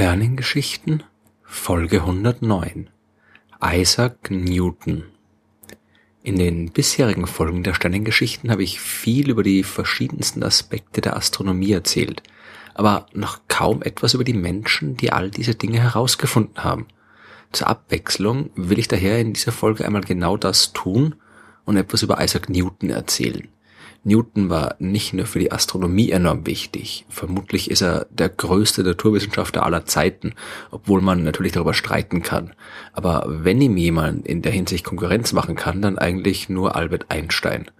Sternengeschichten Folge 109 Isaac Newton In den bisherigen Folgen der Sternengeschichten habe ich viel über die verschiedensten Aspekte der Astronomie erzählt, aber noch kaum etwas über die Menschen, die all diese Dinge herausgefunden haben. Zur Abwechslung will ich daher in dieser Folge einmal genau das tun und etwas über Isaac Newton erzählen. Newton war nicht nur für die Astronomie enorm wichtig. Vermutlich ist er der größte Naturwissenschaftler aller Zeiten, obwohl man natürlich darüber streiten kann. Aber wenn ihm jemand in der Hinsicht Konkurrenz machen kann, dann eigentlich nur Albert Einstein.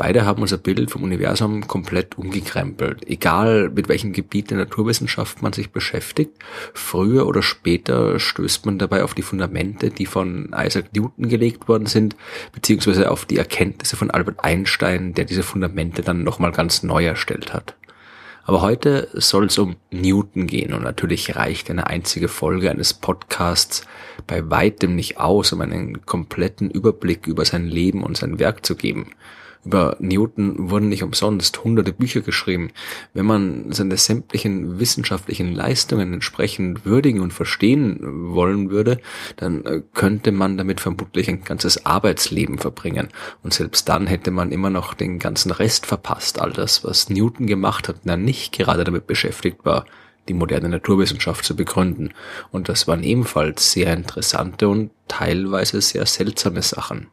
Beide haben unser Bild vom Universum komplett umgekrempelt. Egal mit welchem Gebiet der Naturwissenschaft man sich beschäftigt, früher oder später stößt man dabei auf die Fundamente, die von Isaac Newton gelegt worden sind, beziehungsweise auf die Erkenntnisse von Albert Einstein, der diese Fundamente dann nochmal ganz neu erstellt hat. Aber heute soll es um Newton gehen und natürlich reicht eine einzige Folge eines Podcasts bei weitem nicht aus, um einen kompletten Überblick über sein Leben und sein Werk zu geben. Über Newton wurden nicht umsonst hunderte Bücher geschrieben. Wenn man seine sämtlichen wissenschaftlichen Leistungen entsprechend würdigen und verstehen wollen würde, dann äh, könnte man damit vermutlich ein ganzes Arbeitsleben verbringen. Und selbst dann hätte man immer noch den ganzen Rest verpasst. All das, was Newton gemacht hat, der nicht gerade damit beschäftigt war, die moderne Naturwissenschaft zu begründen. Und das waren ebenfalls sehr interessante und teilweise sehr seltsame Sachen.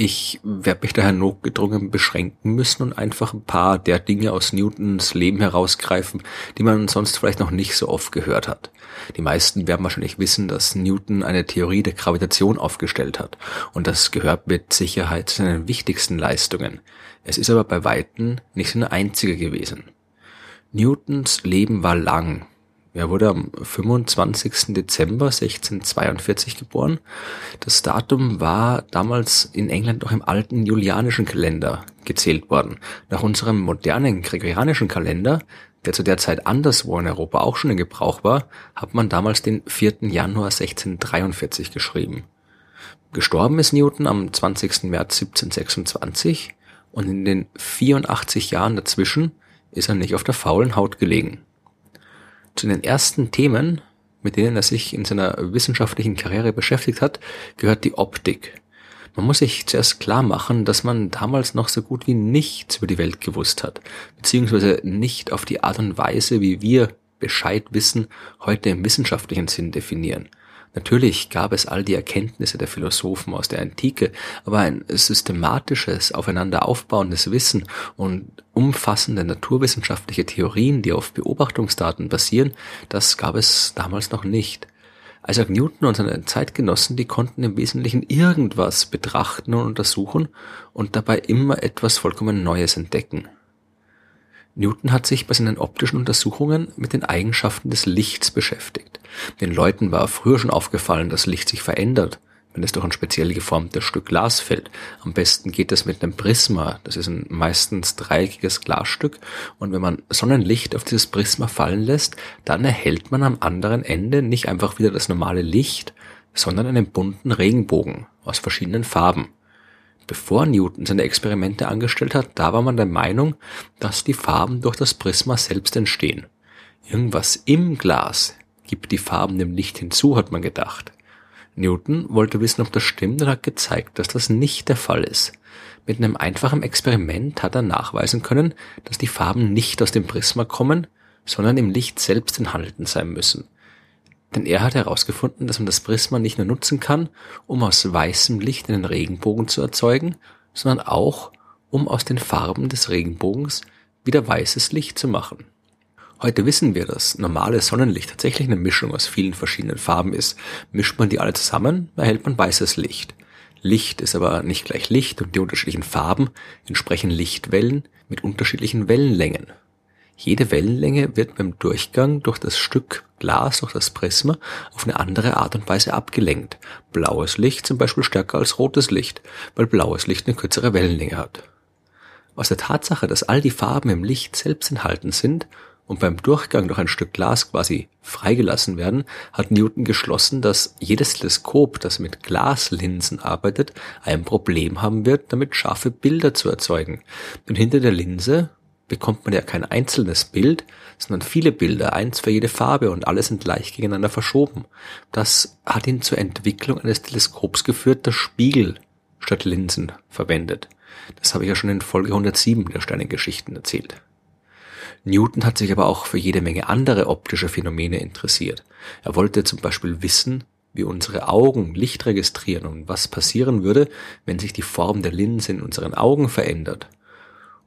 Ich werde mich daher notgedrungen beschränken müssen und einfach ein paar der Dinge aus Newtons Leben herausgreifen, die man sonst vielleicht noch nicht so oft gehört hat. Die meisten werden wahrscheinlich wissen, dass Newton eine Theorie der Gravitation aufgestellt hat und das gehört mit Sicherheit zu seinen wichtigsten Leistungen. Es ist aber bei Weitem nicht seine einzige gewesen. Newtons Leben war lang, er wurde am 25. Dezember 1642 geboren. Das Datum war damals in England noch im alten julianischen Kalender gezählt worden. Nach unserem modernen gregorianischen Kalender, der zu der Zeit anderswo in Europa auch schon in Gebrauch war, hat man damals den 4. Januar 1643 geschrieben. Gestorben ist Newton am 20. März 1726 und in den 84 Jahren dazwischen ist er nicht auf der faulen Haut gelegen. Zu den ersten Themen, mit denen er sich in seiner wissenschaftlichen Karriere beschäftigt hat, gehört die Optik. Man muss sich zuerst klar machen, dass man damals noch so gut wie nichts über die Welt gewusst hat, beziehungsweise nicht auf die Art und Weise, wie wir Bescheid wissen, heute im wissenschaftlichen Sinn definieren. Natürlich gab es all die Erkenntnisse der Philosophen aus der Antike, aber ein systematisches, aufeinander aufbauendes Wissen und umfassende naturwissenschaftliche Theorien, die auf Beobachtungsdaten basieren, das gab es damals noch nicht. Isaac Newton und seine Zeitgenossen, die konnten im Wesentlichen irgendwas betrachten und untersuchen und dabei immer etwas vollkommen Neues entdecken. Newton hat sich bei seinen optischen Untersuchungen mit den Eigenschaften des Lichts beschäftigt. Den Leuten war früher schon aufgefallen, dass Licht sich verändert, wenn es durch ein speziell geformtes Stück Glas fällt. Am besten geht das mit einem Prisma. Das ist ein meistens dreieckiges Glasstück. Und wenn man Sonnenlicht auf dieses Prisma fallen lässt, dann erhält man am anderen Ende nicht einfach wieder das normale Licht, sondern einen bunten Regenbogen aus verschiedenen Farben bevor Newton seine Experimente angestellt hat, da war man der Meinung, dass die Farben durch das Prisma selbst entstehen. Irgendwas im Glas gibt die Farben dem Licht hinzu, hat man gedacht. Newton wollte wissen, ob das stimmt und hat gezeigt, dass das nicht der Fall ist. Mit einem einfachen Experiment hat er nachweisen können, dass die Farben nicht aus dem Prisma kommen, sondern im Licht selbst enthalten sein müssen. Denn er hat herausgefunden, dass man das Prisma nicht nur nutzen kann, um aus weißem Licht einen Regenbogen zu erzeugen, sondern auch, um aus den Farben des Regenbogens wieder weißes Licht zu machen. Heute wissen wir, dass normales Sonnenlicht tatsächlich eine Mischung aus vielen verschiedenen Farben ist. Mischt man die alle zusammen, erhält man weißes Licht. Licht ist aber nicht gleich Licht und die unterschiedlichen Farben entsprechen Lichtwellen mit unterschiedlichen Wellenlängen. Jede Wellenlänge wird beim Durchgang durch das Stück Glas, durch das Prisma, auf eine andere Art und Weise abgelenkt. Blaues Licht zum Beispiel stärker als rotes Licht, weil blaues Licht eine kürzere Wellenlänge hat. Aus der Tatsache, dass all die Farben im Licht selbst enthalten sind und beim Durchgang durch ein Stück Glas quasi freigelassen werden, hat Newton geschlossen, dass jedes Teleskop, das mit Glaslinsen arbeitet, ein Problem haben wird, damit scharfe Bilder zu erzeugen. Denn hinter der Linse bekommt man ja kein einzelnes Bild, sondern viele Bilder, eins für jede Farbe und alle sind leicht gegeneinander verschoben. Das hat ihn zur Entwicklung eines Teleskops geführt, das Spiegel statt Linsen verwendet. Das habe ich ja schon in Folge 107 der Sternengeschichten erzählt. Newton hat sich aber auch für jede Menge andere optische Phänomene interessiert. Er wollte zum Beispiel wissen, wie unsere Augen Licht registrieren und was passieren würde, wenn sich die Form der Linse in unseren Augen verändert.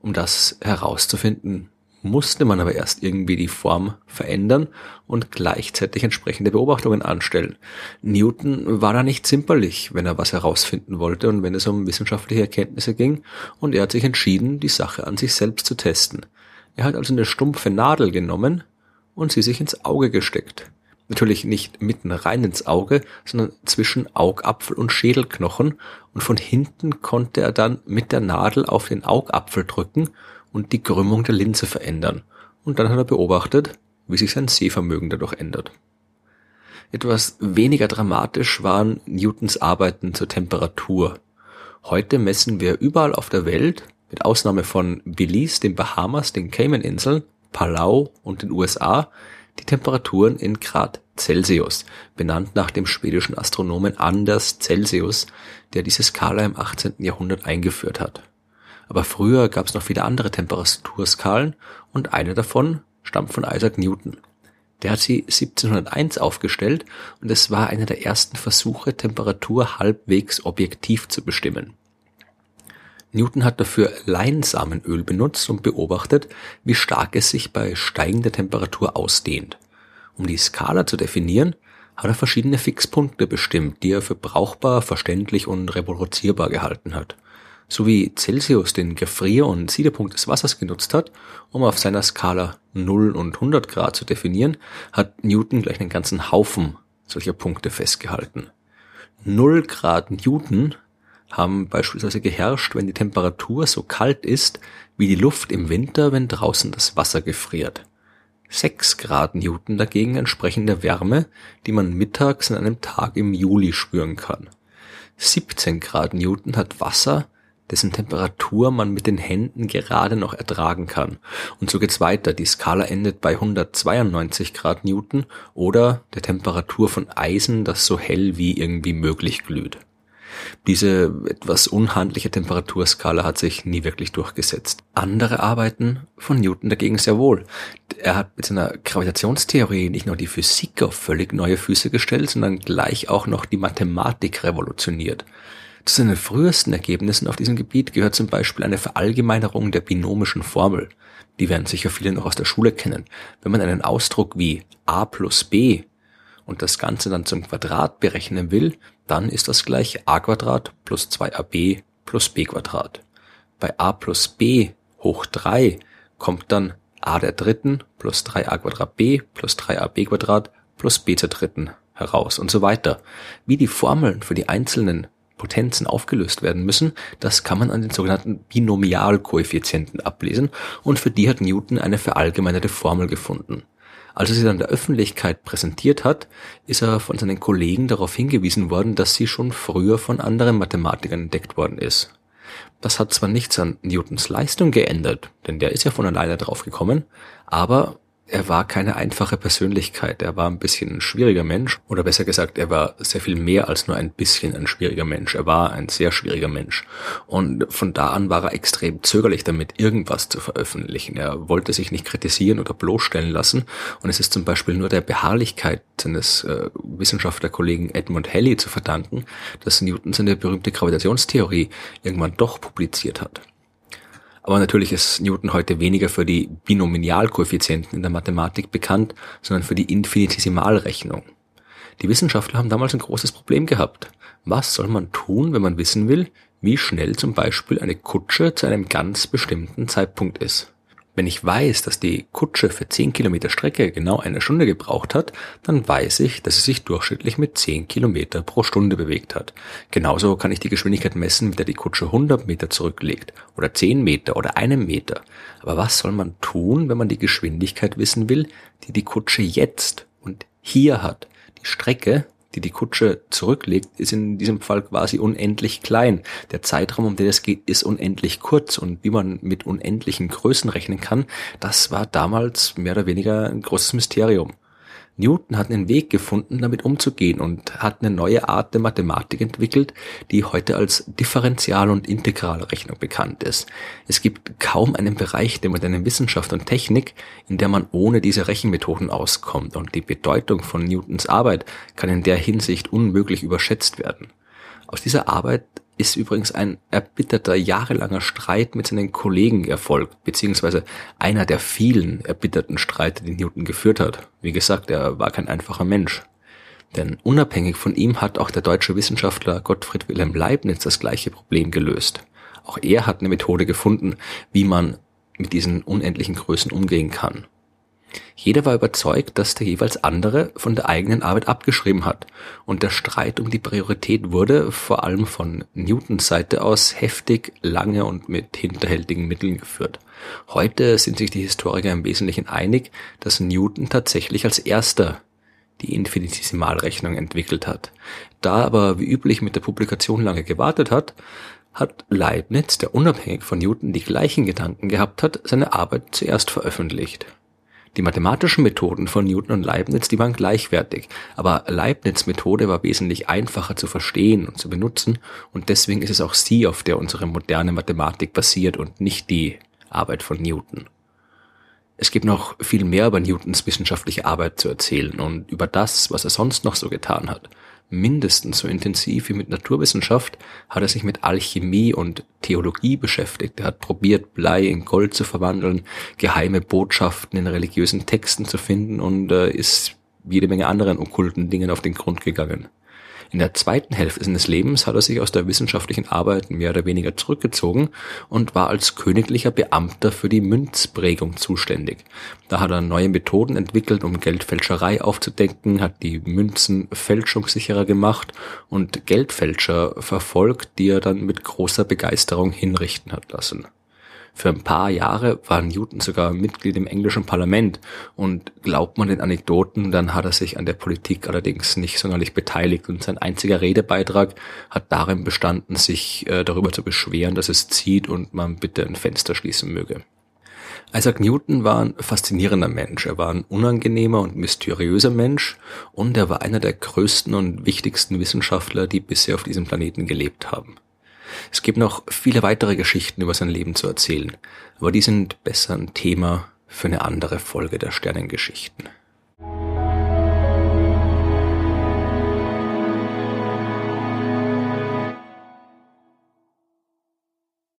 Um das herauszufinden, musste man aber erst irgendwie die Form verändern und gleichzeitig entsprechende Beobachtungen anstellen. Newton war da nicht zimperlich, wenn er was herausfinden wollte und wenn es um wissenschaftliche Erkenntnisse ging, und er hat sich entschieden, die Sache an sich selbst zu testen. Er hat also eine stumpfe Nadel genommen und sie sich ins Auge gesteckt. Natürlich nicht mitten rein ins Auge, sondern zwischen Augapfel und Schädelknochen und von hinten konnte er dann mit der Nadel auf den Augapfel drücken und die Krümmung der Linse verändern. Und dann hat er beobachtet, wie sich sein Sehvermögen dadurch ändert. Etwas weniger dramatisch waren Newtons Arbeiten zur Temperatur. Heute messen wir überall auf der Welt, mit Ausnahme von Belize, den Bahamas, den Cayman-Inseln, Palau und den USA, die Temperaturen in Grad Celsius, benannt nach dem schwedischen Astronomen Anders Celsius, der diese Skala im 18. Jahrhundert eingeführt hat. Aber früher gab es noch viele andere Temperaturskalen und eine davon stammt von Isaac Newton. Der hat sie 1701 aufgestellt und es war einer der ersten Versuche, Temperatur halbwegs objektiv zu bestimmen. Newton hat dafür Leinsamenöl benutzt und beobachtet, wie stark es sich bei steigender Temperatur ausdehnt. Um die Skala zu definieren, hat er verschiedene Fixpunkte bestimmt, die er für brauchbar, verständlich und reproduzierbar gehalten hat. So wie Celsius den Gefrier- und Siedepunkt des Wassers genutzt hat, um auf seiner Skala 0 und 100 Grad zu definieren, hat Newton gleich einen ganzen Haufen solcher Punkte festgehalten. 0 Grad Newton haben beispielsweise geherrscht, wenn die Temperatur so kalt ist wie die Luft im Winter, wenn draußen das Wasser gefriert. 6 Grad Newton dagegen entsprechen der Wärme, die man mittags an einem Tag im Juli spüren kann. 17 Grad Newton hat Wasser, dessen Temperatur man mit den Händen gerade noch ertragen kann. Und so geht's weiter. Die Skala endet bei 192 Grad Newton oder der Temperatur von Eisen, das so hell wie irgendwie möglich glüht. Diese etwas unhandliche Temperaturskala hat sich nie wirklich durchgesetzt. Andere Arbeiten von Newton dagegen sehr wohl. Er hat mit seiner Gravitationstheorie nicht nur die Physik auf völlig neue Füße gestellt, sondern gleich auch noch die Mathematik revolutioniert. Zu seinen frühesten Ergebnissen auf diesem Gebiet gehört zum Beispiel eine Verallgemeinerung der binomischen Formel. Die werden sicher viele noch aus der Schule kennen. Wenn man einen Ausdruck wie a plus b und das Ganze dann zum Quadrat berechnen will, dann ist das gleich a plus 2ab plus b. Bei a plus b hoch 3 kommt dann a der dritten plus 3a Quadrat b plus 3ab Quadrat plus b zur dritten heraus und so weiter. Wie die Formeln für die einzelnen Potenzen aufgelöst werden müssen, das kann man an den sogenannten Binomialkoeffizienten ablesen und für die hat Newton eine verallgemeinerte Formel gefunden. Als er sie dann der Öffentlichkeit präsentiert hat, ist er von seinen Kollegen darauf hingewiesen worden, dass sie schon früher von anderen Mathematikern entdeckt worden ist. Das hat zwar nichts an Newtons Leistung geändert, denn der ist ja von alleine drauf gekommen, aber er war keine einfache Persönlichkeit. Er war ein bisschen ein schwieriger Mensch. Oder besser gesagt, er war sehr viel mehr als nur ein bisschen ein schwieriger Mensch. Er war ein sehr schwieriger Mensch. Und von da an war er extrem zögerlich damit, irgendwas zu veröffentlichen. Er wollte sich nicht kritisieren oder bloßstellen lassen. Und es ist zum Beispiel nur der Beharrlichkeit seines äh, Wissenschaftlerkollegen Edmund Halley zu verdanken, dass Newton seine berühmte Gravitationstheorie irgendwann doch publiziert hat. Aber natürlich ist Newton heute weniger für die Binomialkoeffizienten in der Mathematik bekannt, sondern für die Infinitesimalrechnung. Die Wissenschaftler haben damals ein großes Problem gehabt. Was soll man tun, wenn man wissen will, wie schnell zum Beispiel eine Kutsche zu einem ganz bestimmten Zeitpunkt ist? Wenn ich weiß, dass die Kutsche für 10 Kilometer Strecke genau eine Stunde gebraucht hat, dann weiß ich, dass sie sich durchschnittlich mit 10 Kilometer pro Stunde bewegt hat. Genauso kann ich die Geschwindigkeit messen, mit der die Kutsche 100 Meter zurücklegt oder 10 Meter oder einen Meter. Aber was soll man tun, wenn man die Geschwindigkeit wissen will, die die Kutsche jetzt und hier hat? Die Strecke, die die Kutsche zurücklegt, ist in diesem Fall quasi unendlich klein. Der Zeitraum, um den es geht, ist unendlich kurz und wie man mit unendlichen Größen rechnen kann, das war damals mehr oder weniger ein großes Mysterium. Newton hat einen Weg gefunden, damit umzugehen und hat eine neue Art der Mathematik entwickelt, die heute als Differential- und Integralrechnung bekannt ist. Es gibt kaum einen Bereich der modernen Wissenschaft und Technik, in der man ohne diese Rechenmethoden auskommt und die Bedeutung von Newtons Arbeit kann in der Hinsicht unmöglich überschätzt werden. Aus dieser Arbeit ist übrigens ein erbitterter jahrelanger Streit mit seinen Kollegen erfolgt, beziehungsweise einer der vielen erbitterten Streite, die Newton geführt hat. Wie gesagt, er war kein einfacher Mensch. Denn unabhängig von ihm hat auch der deutsche Wissenschaftler Gottfried Wilhelm Leibniz das gleiche Problem gelöst. Auch er hat eine Methode gefunden, wie man mit diesen unendlichen Größen umgehen kann. Jeder war überzeugt, dass der jeweils andere von der eigenen Arbeit abgeschrieben hat, und der Streit um die Priorität wurde vor allem von Newtons Seite aus heftig, lange und mit hinterhältigen Mitteln geführt. Heute sind sich die Historiker im Wesentlichen einig, dass Newton tatsächlich als erster die Infinitesimalrechnung entwickelt hat. Da aber wie üblich mit der Publikation lange gewartet hat, hat Leibniz, der unabhängig von Newton die gleichen Gedanken gehabt hat, seine Arbeit zuerst veröffentlicht. Die mathematischen Methoden von Newton und Leibniz, die waren gleichwertig, aber Leibniz Methode war wesentlich einfacher zu verstehen und zu benutzen und deswegen ist es auch sie, auf der unsere moderne Mathematik basiert und nicht die Arbeit von Newton. Es gibt noch viel mehr über Newtons wissenschaftliche Arbeit zu erzählen und über das, was er sonst noch so getan hat mindestens so intensiv wie mit Naturwissenschaft hat er sich mit Alchemie und Theologie beschäftigt. Er hat probiert, Blei in Gold zu verwandeln, geheime Botschaften in religiösen Texten zu finden und äh, ist jede Menge anderen okkulten Dingen auf den Grund gegangen. In der zweiten Hälfte seines Lebens hat er sich aus der wissenschaftlichen Arbeit mehr oder weniger zurückgezogen und war als königlicher Beamter für die Münzprägung zuständig. Da hat er neue Methoden entwickelt, um Geldfälscherei aufzudenken, hat die Münzen fälschungssicherer gemacht und Geldfälscher verfolgt, die er dann mit großer Begeisterung hinrichten hat lassen. Für ein paar Jahre war Newton sogar Mitglied im englischen Parlament und glaubt man den Anekdoten, dann hat er sich an der Politik allerdings nicht sonderlich beteiligt und sein einziger Redebeitrag hat darin bestanden, sich äh, darüber zu beschweren, dass es zieht und man bitte ein Fenster schließen möge. Isaac Newton war ein faszinierender Mensch. Er war ein unangenehmer und mysteriöser Mensch und er war einer der größten und wichtigsten Wissenschaftler, die bisher auf diesem Planeten gelebt haben. Es gibt noch viele weitere Geschichten über sein Leben zu erzählen, aber die sind besser ein Thema für eine andere Folge der Sternengeschichten.